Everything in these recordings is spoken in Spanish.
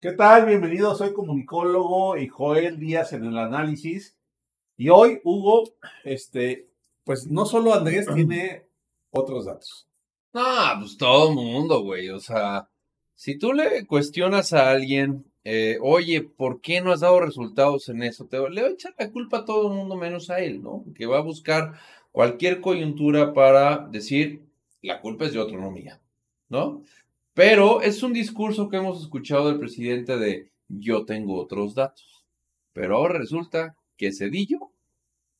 ¿Qué tal? Bienvenido, soy comunicólogo y Joel Díaz en el análisis. Y hoy, Hugo, este, pues no solo Andrés tiene otros datos. No, pues todo el mundo, güey. O sea, si tú le cuestionas a alguien, eh, oye, ¿por qué no has dado resultados en eso? Te, le va a echar la culpa a todo el mundo menos a él, ¿no? Que va a buscar cualquier coyuntura para decir, la culpa es de otro, no mía, ¿no? Pero es un discurso que hemos escuchado del presidente de yo tengo otros datos. Pero ahora resulta que Cedillo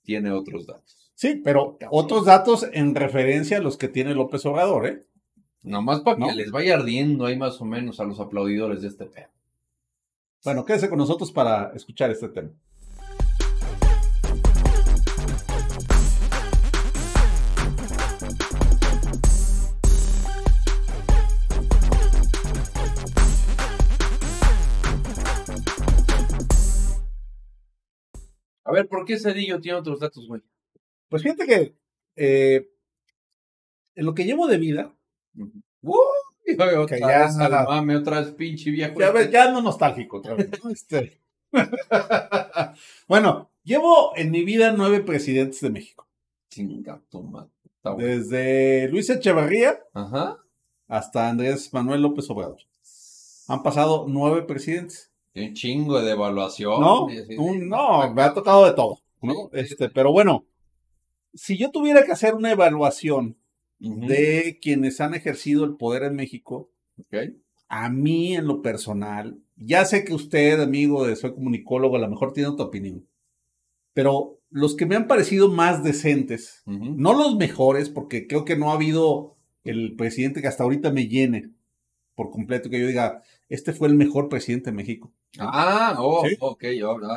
tiene otros datos. Sí, pero otros datos en referencia a los que tiene López Obrador, ¿eh? Nomás para que les vaya ardiendo ahí más o menos a los aplaudidores de este pedo. Bueno, quédese con nosotros para escuchar este tema. Ver, ¿por qué Cedillo tiene otros datos, güey? Pues fíjate que eh, en lo que llevo de vida, uh, otra ya, vez al mame, otra vez pinche viejo. Ya, ya no nostálgico otra vez. este. bueno, llevo en mi vida nueve presidentes de México. Chinga, toma. Desde Luis Echeverría Ajá. hasta Andrés Manuel López Obrador. Han pasado nueve presidentes. Un chingo de evaluación. No, no, me ha tocado de todo. ¿no? Este, pero bueno, si yo tuviera que hacer una evaluación de quienes han ejercido el poder en México, a mí en lo personal, ya sé que usted, amigo de Soy Comunicólogo, a lo mejor tiene otra opinión, pero los que me han parecido más decentes, no los mejores, porque creo que no ha habido el presidente que hasta ahorita me llene por completo, que yo diga, este fue el mejor presidente de México. Ah, oh, ok,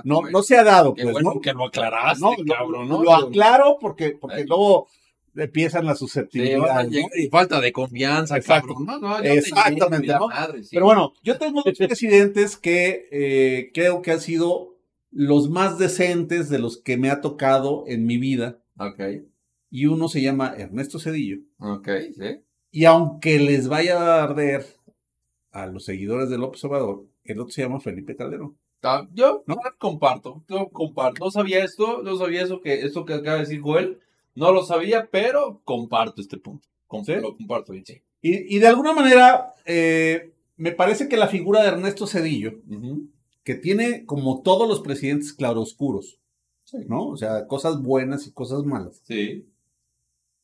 No, no se ha dado. Qué pues, bueno que lo aclaraste, cabrón, ¿no? Lo aclaro porque, porque luego empiezan las susceptibilidades. Y falta de confianza, Exacto. Exactamente, Pero bueno, yo tengo dos presidentes que eh, creo que han sido los más decentes de los que me ha tocado en mi vida. Ok. Y uno se llama Ernesto Cedillo. Ok, sí. Y aunque les vaya a arder a los seguidores de López Obrador, el otro se llama Felipe Calderón. Ah, yo ¿no? comparto, yo comparto. No sabía esto, no sabía eso que, esto que acaba de decir Joel. No lo sabía, pero comparto este punto. Lo comparto sí. Y, de alguna manera, eh, me parece que la figura de Ernesto Cedillo, que tiene como todos los presidentes claroscuros, ¿no? O sea, cosas buenas y cosas malas. Sí.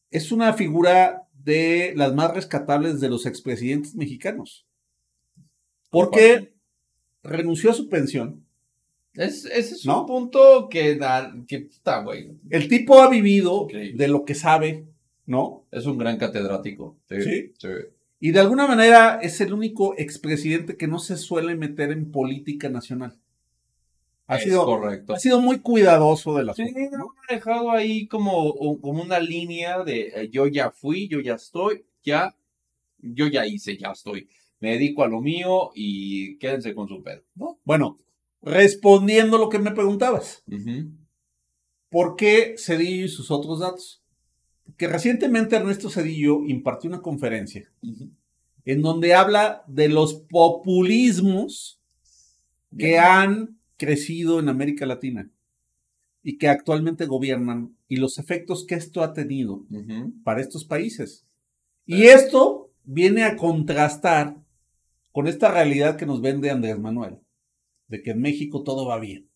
Es una figura de las más rescatables de los expresidentes mexicanos. Porque renunció a su pensión. Es, ese es un punto que, da, que está, güey. El tipo ha vivido de lo que sabe, ¿no? Es un gran catedrático. Sí, sí. Y de alguna manera es el único expresidente que no se suele meter en política nacional. Ha sido, correcto. Ha sido muy cuidadoso de la Sí, ha dejado ahí como, como una línea de eh, yo ya fui, yo ya estoy, ya, yo ya hice, ya estoy me dedico a lo mío y quédense con su pedo. ¿no? Bueno, respondiendo lo que me preguntabas, ¿por qué Cedillo y sus otros datos? Que recientemente Ernesto Cedillo impartió una conferencia en donde habla de los populismos que han crecido en América Latina y que actualmente gobiernan y los efectos que esto ha tenido para estos países. Y esto viene a contrastar con esta realidad que nos vende Andrés Manuel, de que en México todo va bien,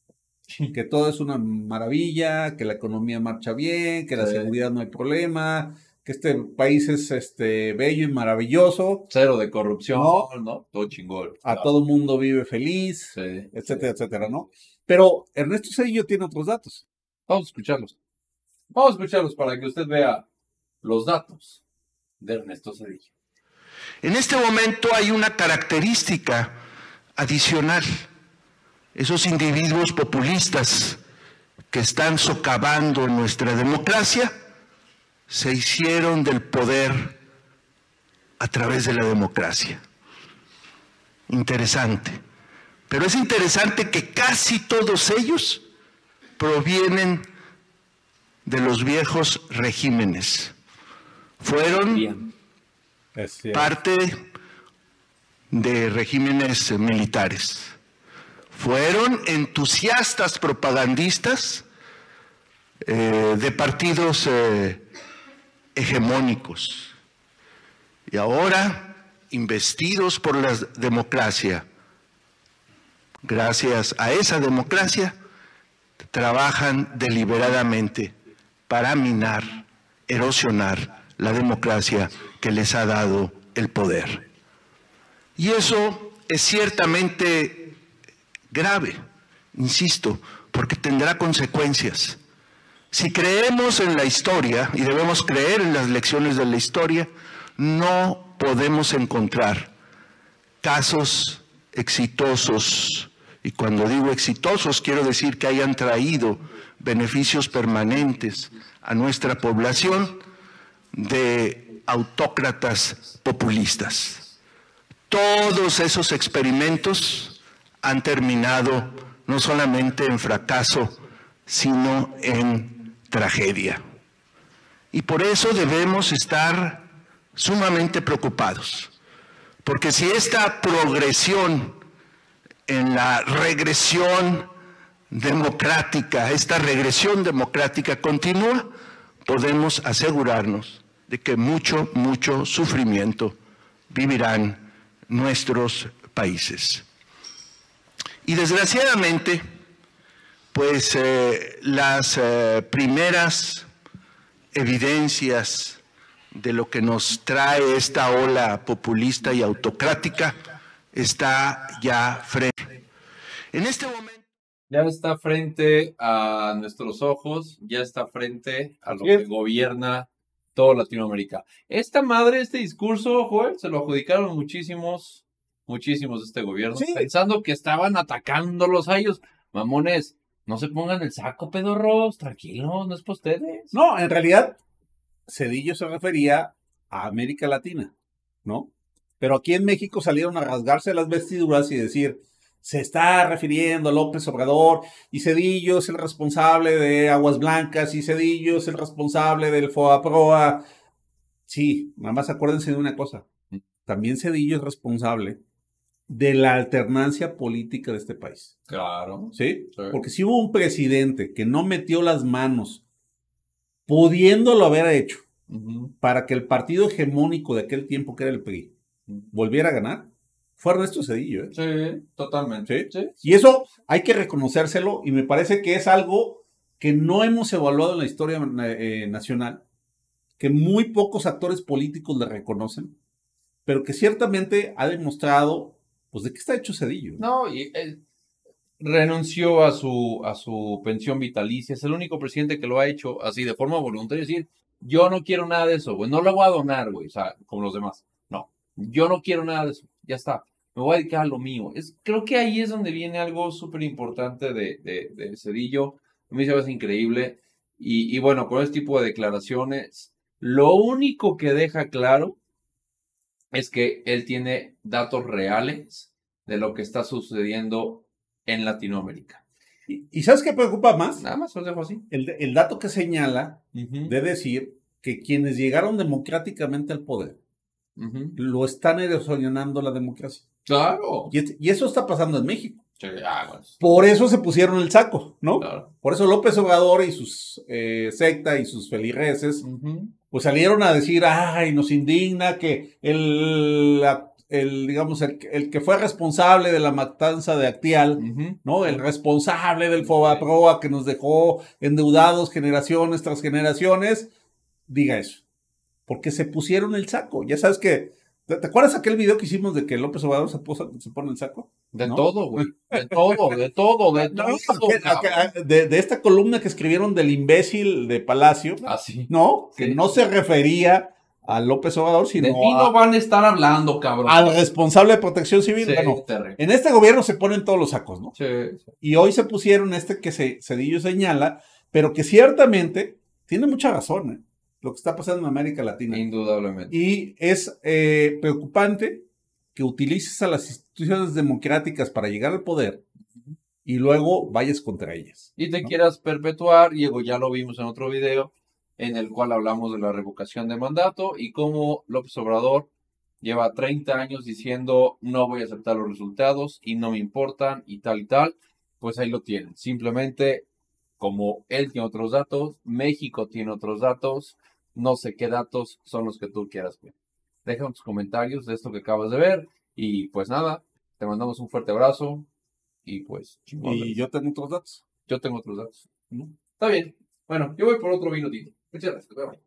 que todo es una maravilla, que la economía marcha bien, que la seguridad no hay problema, que este país es este bello y maravilloso. Cero de corrupción, ¿no? Todo chingón. A todo mundo vive feliz, etcétera, etcétera, ¿no? Pero Ernesto Cedillo tiene otros datos. Vamos a escucharlos. Vamos a escucharlos para que usted vea los datos de Ernesto Cedillo. En este momento hay una característica adicional. Esos individuos populistas que están socavando nuestra democracia se hicieron del poder a través de la democracia. Interesante. Pero es interesante que casi todos ellos provienen de los viejos regímenes. Fueron parte de regímenes militares. Fueron entusiastas propagandistas eh, de partidos eh, hegemónicos. Y ahora, investidos por la democracia, gracias a esa democracia, trabajan deliberadamente para minar, erosionar la democracia que les ha dado el poder. Y eso es ciertamente grave, insisto, porque tendrá consecuencias. Si creemos en la historia, y debemos creer en las lecciones de la historia, no podemos encontrar casos exitosos, y cuando digo exitosos quiero decir que hayan traído beneficios permanentes a nuestra población de autócratas populistas. Todos esos experimentos han terminado no solamente en fracaso, sino en tragedia. Y por eso debemos estar sumamente preocupados, porque si esta progresión en la regresión democrática, esta regresión democrática continúa, podemos asegurarnos de que mucho, mucho sufrimiento vivirán nuestros países. Y desgraciadamente, pues eh, las eh, primeras evidencias de lo que nos trae esta ola populista y autocrática está ya frente. En este momento. Ya está frente a nuestros ojos, ya está frente a lo que gobierna toda Latinoamérica. Esta madre, este discurso, Joel, se lo adjudicaron muchísimos, muchísimos de este gobierno, pensando que estaban atacándolos a ellos. Mamones, no se pongan el saco, pedorros, tranquilos, no es para ustedes. No, en realidad, Cedillo se refería a América Latina, ¿no? Pero aquí en México salieron a rasgarse las vestiduras y decir, se está refiriendo a López Obrador y Cedillo es el responsable de Aguas Blancas y Cedillo es el responsable del FOAPROA. Sí, nada más acuérdense de una cosa. También Cedillo es responsable de la alternancia política de este país. Claro. ¿Sí? Porque si hubo un presidente que no metió las manos, pudiéndolo haber hecho, para que el partido hegemónico de aquel tiempo, que era el PRI, volviera a ganar, fue Ernesto Cedillo. ¿eh? Sí, totalmente. Y eso hay que reconocérselo y me parece que es algo que no hemos evaluado en la historia eh, nacional, que muy pocos actores políticos le reconocen, pero que ciertamente ha demostrado, pues, de qué está hecho Cedillo. No, y él renunció a su, a su pensión vitalicia, es el único presidente que lo ha hecho así de forma voluntaria, es decir, yo no quiero nada de eso, güey, no lo voy a donar, güey, o sea, como los demás. Yo no quiero nada de eso, ya está. Me voy a dedicar a lo mío. Es, creo que ahí es donde viene algo súper importante de, de, Cedillo. A mí se me hace increíble. Y, y bueno, con este tipo de declaraciones, lo único que deja claro es que él tiene datos reales de lo que está sucediendo en Latinoamérica. ¿Y, sabes qué preocupa más? Nada más lo dejo así. El, el dato que señala de decir que quienes llegaron democráticamente al poder lo están erosionando la democracia. Claro. Y, eso está pasando en México. Ah, Por eso se pusieron el saco, ¿no? Por eso López Obrador y sus eh, secta y sus feligreses, pues salieron a decir, ay, nos indigna que el, el digamos, el, que fue responsable de la matanza de Actial, ¿no? El responsable del Fobaproa que nos dejó endeudados generaciones tras generaciones, diga eso porque se pusieron el saco. Ya sabes que, ¿te, acuerdas aquel video que hicimos de que López Obrador se, se pone el saco? De todo, güey. De todo, de todo, de todo. de, esta columna que escribieron del imbécil de Palacio. Ah, sí. No, que no se refería a López Obrador, sino. De mí no van a estar hablando, cabrón. Al responsable de protección civil. bueno, en este gobierno se ponen todos los sacos, ¿no? Sí, Y hoy se pusieron este que Cedillo señala, pero que ciertamente tiene mucha razón, ¿eh? Lo que está pasando en América Latina. Indudablemente. Y es eh, preocupante que utilices a las instituciones democráticas para llegar al poder y luego vayas contra ellas. Y te quieras perpetuar, Diego, ya lo vimos en otro video, en el cual hablamos de la revocación de mandato y cómo López Obrador lleva 30 años diciendo no voy a aceptar los resultados y no me importan y tal y tal, pues ahí lo tienen. Simplemente como él tiene otros datos, México tiene otros datos, no sé qué datos son los que tú quieras ver. Deja tus comentarios de esto que acabas de ver y pues nada, te mandamos un fuerte abrazo y pues Y yo tengo otros datos. Yo tengo otros datos. Está bien. Bueno, yo voy por otro vino tinto. Muchas gracias.